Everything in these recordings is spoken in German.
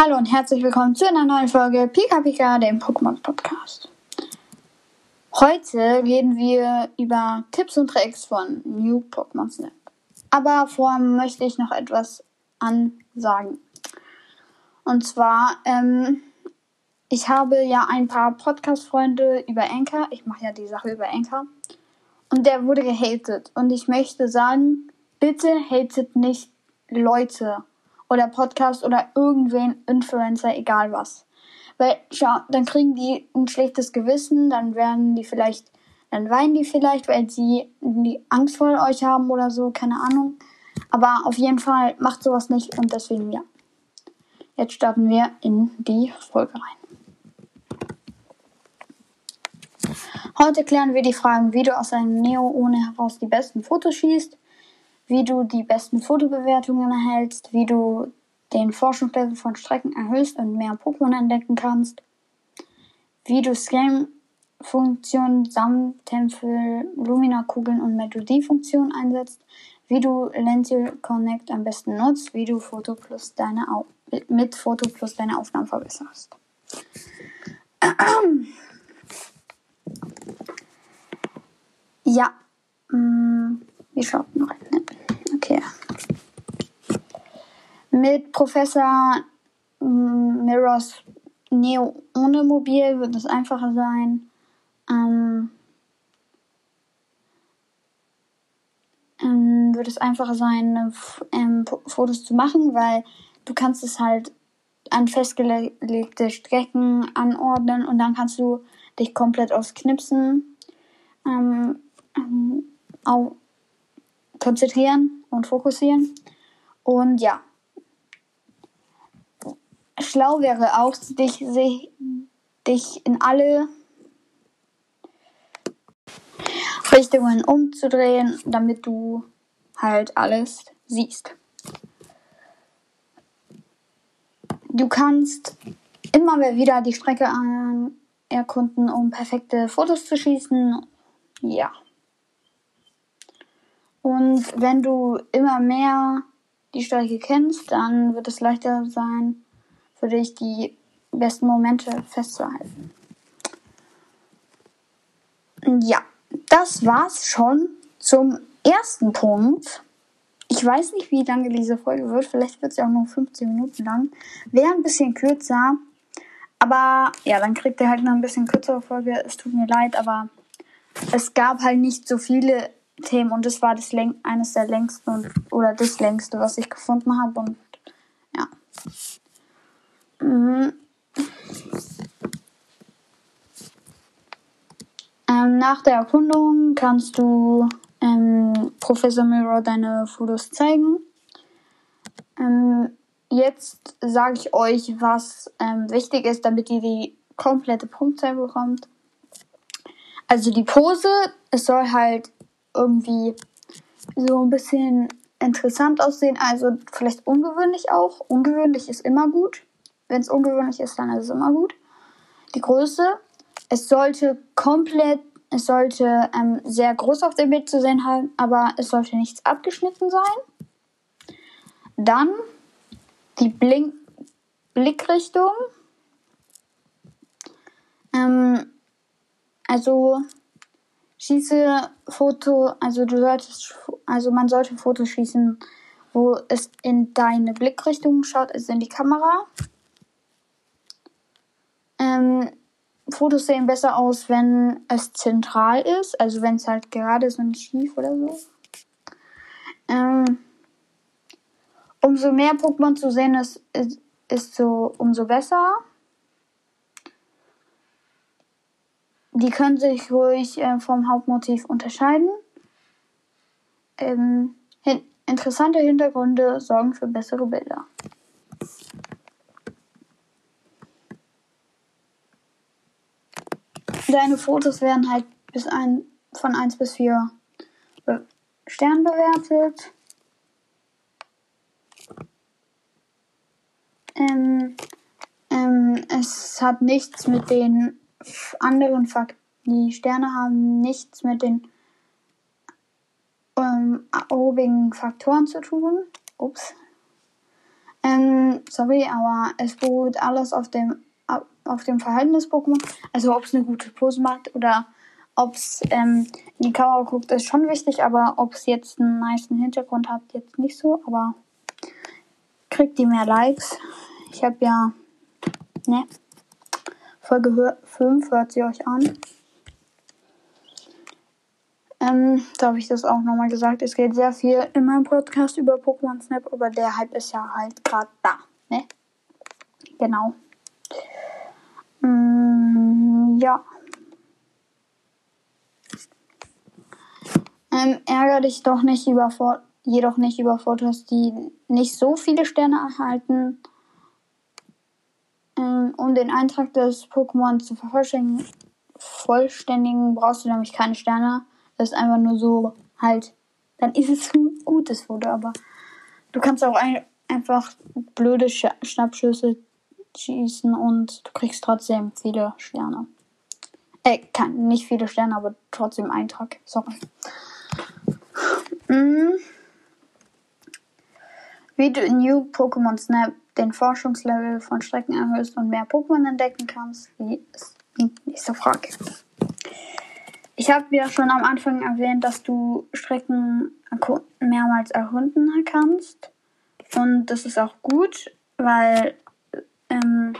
Hallo und herzlich willkommen zu einer neuen Folge Pika Pika, dem Pokémon Podcast. Heute reden wir über Tipps und Tricks von New Pokémon Snap. Aber vorher möchte ich noch etwas ansagen. Und zwar, ähm, ich habe ja ein paar Podcast-Freunde über Anchor. Ich mache ja die Sache über Anchor. Und der wurde gehatet. Und ich möchte sagen, bitte hatet nicht Leute oder Podcast oder irgendwen, Influencer, egal was. Weil, schau, dann kriegen die ein schlechtes Gewissen, dann werden die vielleicht, dann weinen die vielleicht, weil sie die Angst vor euch haben oder so, keine Ahnung. Aber auf jeden Fall macht sowas nicht und deswegen ja. Jetzt starten wir in die Folge rein. Heute klären wir die Fragen, wie du aus einem Neo ohne heraus die besten Fotos schießt, wie du die besten Fotobewertungen erhältst, wie du den Forschungslevel von Strecken erhöhst und mehr Pokémon entdecken kannst, wie du Scam-Funktionen, Samttempel, Lumina-Kugeln und Melodie-Funktionen einsetzt, wie du Lential Connect am besten nutzt, wie du Foto Plus deine Au mit Foto Plus deine Aufnahmen verbesserst. Ja, mm, wie schaut noch? Okay. Mit Professor mm, Mirrors Neo ohne Mobil wird es einfacher sein. Ähm, ähm, wird es einfacher sein, ähm, Fotos zu machen, weil du kannst es halt an festgelegte Strecken anordnen und dann kannst du dich komplett aufs Knipsen ähm, ähm, konzentrieren und fokussieren. Und ja, schlau wäre auch, dich, dich in alle Richtungen umzudrehen, damit du halt alles siehst. Du kannst immer wieder die Strecke erkunden, um perfekte Fotos zu schießen. Ja. Und wenn du immer mehr die Strecke kennst, dann wird es leichter sein, für dich die besten Momente festzuhalten. Ja, das war's schon zum ersten Punkt. Ich weiß nicht, wie lange diese Folge wird. Vielleicht wird sie auch nur 15 Minuten lang. Wäre ein bisschen kürzer. Aber ja, dann kriegt ihr halt noch ein bisschen kürzere Folge. Es tut mir leid, aber es gab halt nicht so viele Themen und es war das eines der längsten und, oder das längste, was ich gefunden habe. Und ja. Mhm. Ähm, nach der Erkundung kannst du ähm, Professor Mirror deine Fotos zeigen. Ähm, jetzt sage ich euch, was ähm, wichtig ist, damit ihr die komplette Punktzahl bekommt. Also die Pose, es soll halt irgendwie so ein bisschen interessant aussehen, also vielleicht ungewöhnlich auch. Ungewöhnlich ist immer gut. Wenn es ungewöhnlich ist, dann ist es immer gut. Die Größe, es sollte komplett, es sollte ähm, sehr groß auf dem Bild zu sehen haben, aber es sollte nichts abgeschnitten sein. Dann die Blink Blickrichtung. Ähm, also schieße Foto, also du solltest, also man sollte Fotos schießen, wo es in deine Blickrichtung schaut, also in die Kamera. Ähm, Fotos sehen besser aus, wenn es zentral ist, also wenn es halt gerade ist und schief oder so. Ähm, umso mehr Pokémon zu sehen ist, ist, ist so umso besser. Die können sich ruhig äh, vom Hauptmotiv unterscheiden. Ähm, hin interessante Hintergründe sorgen für bessere Bilder. Deine Fotos werden halt bis ein, von 1 bis 4 Stern bewertet. Ähm, ähm, es hat nichts mit den anderen Faktoren. Die Sterne haben nichts mit den ähm, obigen Faktoren zu tun. Ups. Ähm, sorry, aber es beruht alles auf dem, auf dem Verhalten des Pokémon. Also ob es eine gute Pose macht oder ob es ähm, in die Kamera guckt, ist schon wichtig, aber ob es jetzt einen nice Hintergrund hat, jetzt nicht so, aber kriegt die mehr Likes. Ich habe ja, ne, Folge 5 hört sie euch an. Ähm, da habe ich das auch nochmal gesagt. Es geht sehr viel in meinem Podcast über Pokémon Snap, aber der Hype ist ja halt gerade da, ne? Genau. Mm, ja. Ähm, ärger dich doch nicht über jedoch nicht über Fotos, die nicht so viele Sterne erhalten. Ähm, um den Eintrag des Pokémon zu vervollständigen, brauchst du nämlich keine Sterne. Das ist einfach nur so halt. Dann ist es ein gutes Foto, aber du kannst auch ein, einfach blöde Sch Schnappschüsse schießen und du kriegst trotzdem viele Sterne. Äh, kann, nicht viele Sterne, aber trotzdem Eintrag. Sorry. Mm. Wie du in New Pokémon Snap den Forschungslevel von Strecken erhöhst und mehr Pokémon entdecken kannst, ist die nächste Frage. Ich habe ja schon am Anfang erwähnt, dass du Strecken mehrmals erkunden kannst. Und das ist auch gut, weil ähm,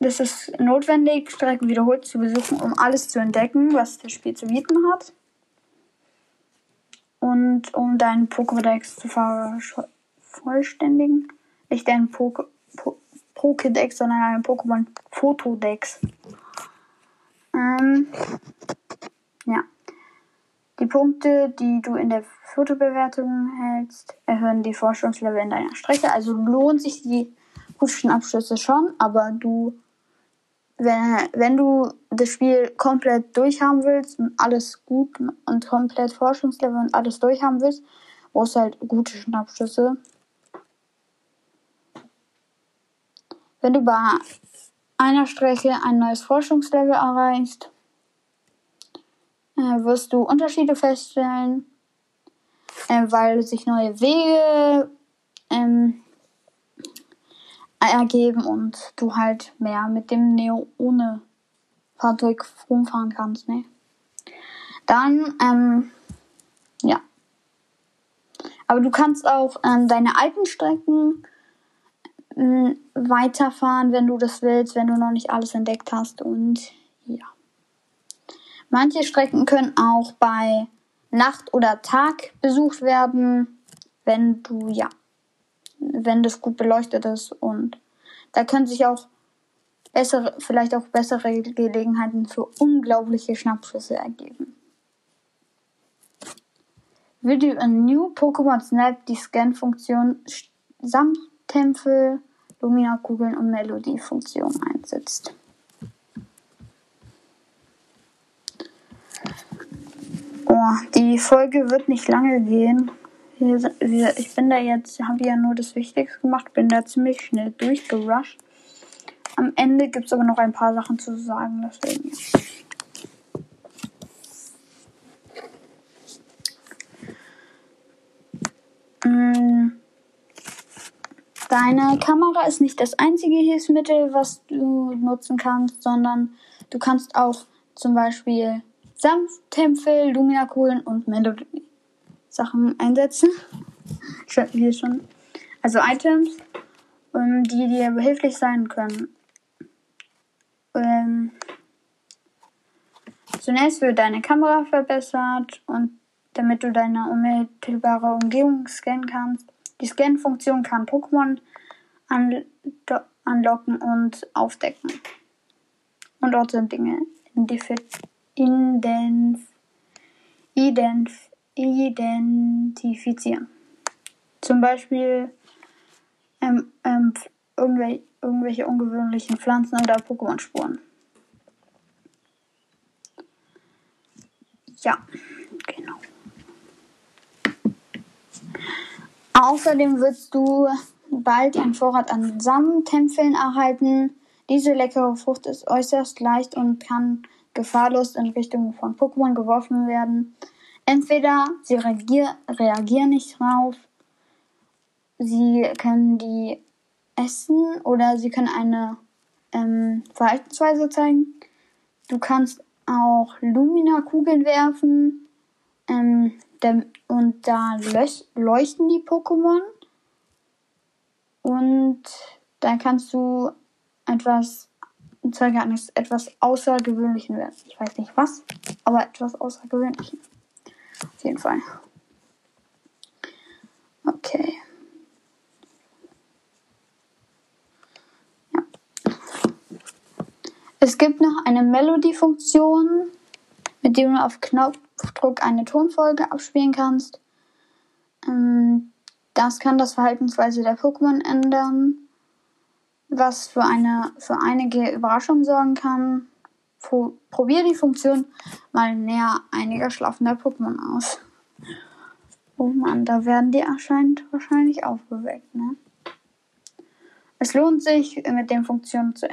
das ist notwendig, Strecken wiederholt zu besuchen, um alles zu entdecken, was das Spiel zu bieten hat und um deinen Pokédex zu vervollständigen. Nicht deinen Poké po Pokédex, sondern einen Pokémon Fotodex. Ähm, ja. Die Punkte, die du in der Fotobewertung hältst, erhöhen die Forschungslevel in deiner Strecke. Also lohnt sich die guten Abschlüsse schon, aber du wenn, wenn du das Spiel komplett durchhaben willst und alles gut und komplett Forschungslevel und alles durchhaben willst, brauchst du halt gute Schnappschüsse. Wenn du bei einer Strecke ein neues Forschungslevel erreichst, äh, wirst du Unterschiede feststellen, äh, weil sich neue Wege ähm, ergeben und du halt mehr mit dem Neo ohne Fahrzeug rumfahren kannst, ne? Dann, ähm, ja. Aber du kannst auch ähm, deine alten Strecken ähm, weiterfahren, wenn du das willst, wenn du noch nicht alles entdeckt hast und ja. Manche Strecken können auch bei Nacht oder Tag besucht werden, wenn du ja wenn das gut beleuchtet ist und da können sich auch bessere, vielleicht auch bessere Gelegenheiten für unglaubliche Schnappschüsse ergeben. Video in New Pokémon Snap die Scan-Funktion samt Tempel, Lumina-Kugeln und Melodie-Funktion einsetzt. Oh, die Folge wird nicht lange gehen. Ich bin da jetzt, habe ja nur das Wichtigste gemacht, bin da ziemlich schnell durchgerusht. Am Ende gibt es aber noch ein paar Sachen zu sagen, deswegen. Mm. Deine Kamera ist nicht das einzige Hilfsmittel, was du nutzen kannst, sondern du kannst auch zum Beispiel Sanfttempel, Lumina-Kohlen und Melodie Sachen einsetzen. Wie schon. Also Items, ähm, die dir behilflich sein können. Ähm, zunächst wird deine Kamera verbessert und damit du deine unmittelbare Umgebung scannen kannst. Die Scan-Funktion kann Pokémon anlocken und aufdecken. Und dort sind Dinge identif identif identifizieren. Zum Beispiel ähm, ähm, irgendwelche, irgendwelche ungewöhnlichen Pflanzen oder Pokémon-Spuren. Ja, genau. Außerdem wirst du bald einen Vorrat an Samentempeln erhalten. Diese leckere Frucht ist äußerst leicht und kann gefahrlos in Richtung von Pokémon geworfen werden. Entweder sie reagier, reagieren nicht drauf sie können die essen oder sie können eine ähm, Verhaltensweise zeigen. Du kannst auch Lumina-Kugeln werfen ähm, und da leuchten die Pokémon. Und dann kannst du etwas Zeuge eines etwas Außergewöhnlichen werden. Ich weiß nicht was, aber etwas Außergewöhnliches. Jeden Fall. Okay. Ja. Es gibt noch eine Melodie-Funktion, mit der du auf Knopfdruck eine Tonfolge abspielen kannst. Ähm, das kann das Verhaltensweise der Pokémon ändern, was für eine für einige Überraschung sorgen kann. Pro, probier die Funktion mal näher einiger schlafender Pokémon aus. Oh man, da werden die anscheinend wahrscheinlich aufgeweckt, ne? Es lohnt sich, mit den Funktionen zu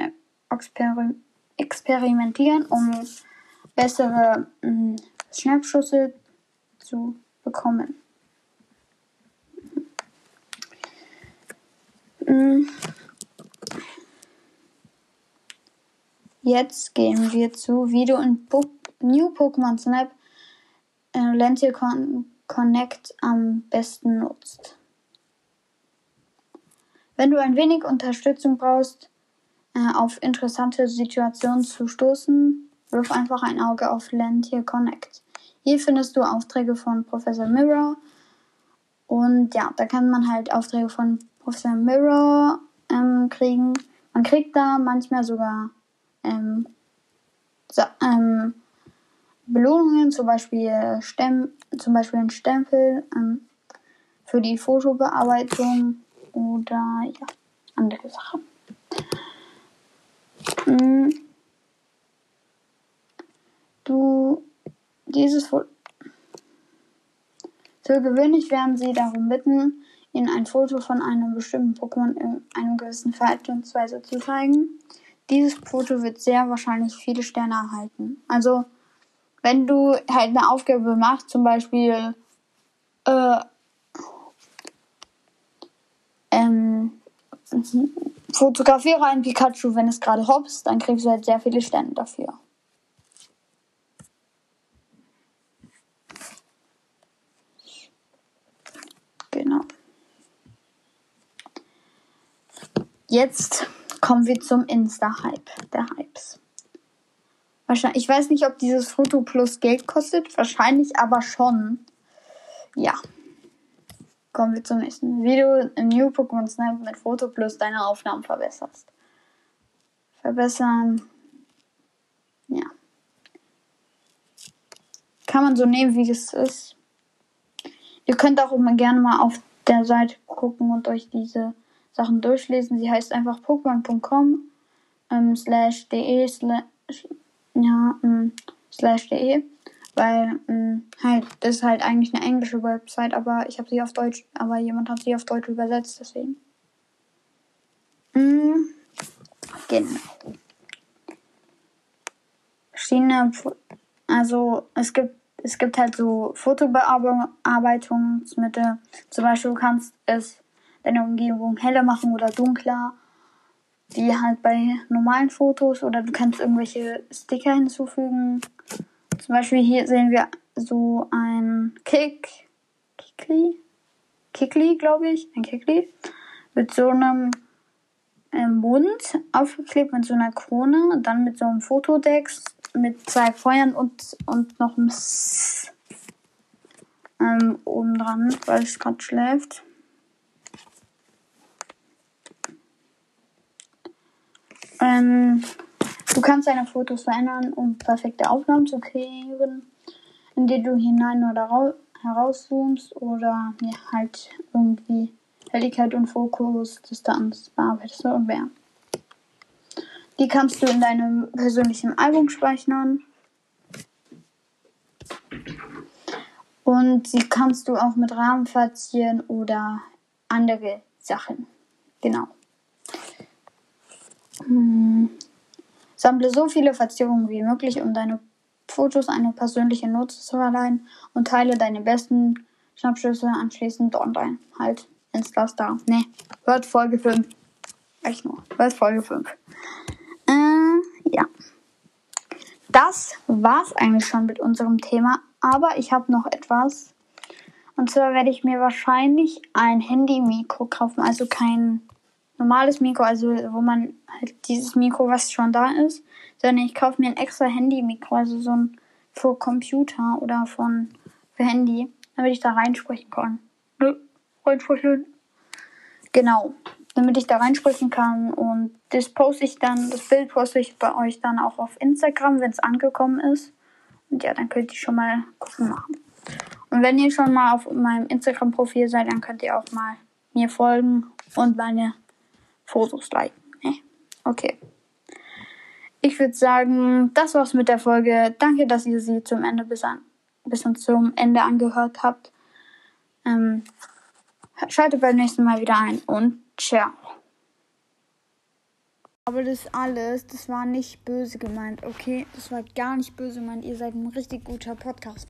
exper experimentieren, um bessere mh, hm, Schnappschüsse zu bekommen. Hm. Jetzt gehen wir zu Video und Bo New Pokémon Snap äh, Lentil Con Connect am besten nutzt. Wenn du ein wenig Unterstützung brauchst, äh, auf interessante Situationen zu stoßen, wirf einfach ein Auge auf Lantier Connect. Hier findest du Aufträge von Professor Mirror und ja, da kann man halt Aufträge von Professor Mirror ähm, kriegen. Man kriegt da manchmal sogar ähm, so, ähm, Belohnungen, zum Beispiel, Stem zum Beispiel ein Stempel ähm, für die Fotobearbeitung oder ja, andere Sachen. Mhm. Du, dieses Foto. Für gewöhnlich werden sie darum bitten, ihnen ein Foto von einem bestimmten Pokémon in einem gewissen Verhaltensweise zu zeigen. Dieses Foto wird sehr wahrscheinlich viele Sterne erhalten. Also wenn du halt eine Aufgabe machst, zum Beispiel äh, ähm, fotografiere ein Pikachu, wenn es gerade hops, dann kriegst du halt sehr viele Sterne dafür. Genau. Jetzt kommen wir zum Insta-Hype der Hypes. Wahrscheinlich, ich weiß nicht, ob dieses Foto plus Geld kostet. Wahrscheinlich aber schon. Ja. Kommen wir zum nächsten. Video im New Pokémon Snap mit Foto plus deine Aufnahmen verbesserst. Verbessern. Ja. Kann man so nehmen, wie es ist. Ihr könnt auch immer gerne mal auf der Seite gucken und euch diese Sachen durchlesen. Sie heißt einfach pokémon.com ähm, slash de slash ja, ähm, slash de, weil ähm, halt das ist halt eigentlich eine englische Website, aber ich habe sie auf Deutsch, aber jemand hat sie auf Deutsch übersetzt, deswegen. Mhm. Genau. Verschiedene, also es gibt es gibt halt so Fotobearbeitungsmittel. Zum Beispiel du kannst es deine Umgebung heller machen oder dunkler wie halt bei normalen Fotos oder du kannst irgendwelche Sticker hinzufügen. Zum Beispiel hier sehen wir so ein Kick, Kickli, Kickli, glaube ich, ein Kickli, mit so einem ähm, Mund aufgeklebt mit so einer Krone, dann mit so einem Fotodex mit zwei Feuern und, und noch ein S ähm, oben dran, weil es gerade schläft. Ähm, du kannst deine Fotos verändern, um perfekte Aufnahmen zu kreieren, indem du hinein oder herauszoomst oder ja, halt irgendwie Helligkeit und Fokus, Distanz bearbeitest und mehr. Die kannst du in deinem persönlichen Album speichern. Und sie kannst du auch mit Rahmen verzieren oder andere Sachen. Genau. Hm. Sammle so viele Verzierungen wie möglich, um deine Fotos eine persönliche Note zu verleihen und teile deine besten Schnappschüsse anschließend online. Halt Insta-Star. Ne, hört Folge 5. Echt nur. Hört Folge 5. Äh, ja. Das war's eigentlich schon mit unserem Thema. Aber ich habe noch etwas. Und zwar werde ich mir wahrscheinlich ein Handy-Mikro kaufen. Also kein normales Mikro, also wo man halt dieses Mikro, was schon da ist, sondern ich kaufe mir ein extra Handy-Mikro, also so ein für Computer oder von für Handy, damit ich da reinsprechen kann. Ne, reinsprechen. Genau, damit ich da reinsprechen kann und das poste ich dann, das Bild poste ich bei euch dann auch auf Instagram, wenn es angekommen ist. Und ja, dann könnt ihr schon mal gucken machen. Und wenn ihr schon mal auf meinem Instagram-Profil seid, dann könnt ihr auch mal mir folgen und meine Fotos liken. Ne? Okay. Ich würde sagen, das war's mit der Folge. Danke, dass ihr sie zum Ende bis, an, bis zum Ende angehört habt. Ähm, schaltet beim nächsten Mal wieder ein und ciao. Aber das alles, das war nicht böse gemeint, okay? Das war gar nicht böse gemeint. Ihr seid ein richtig guter Podcast.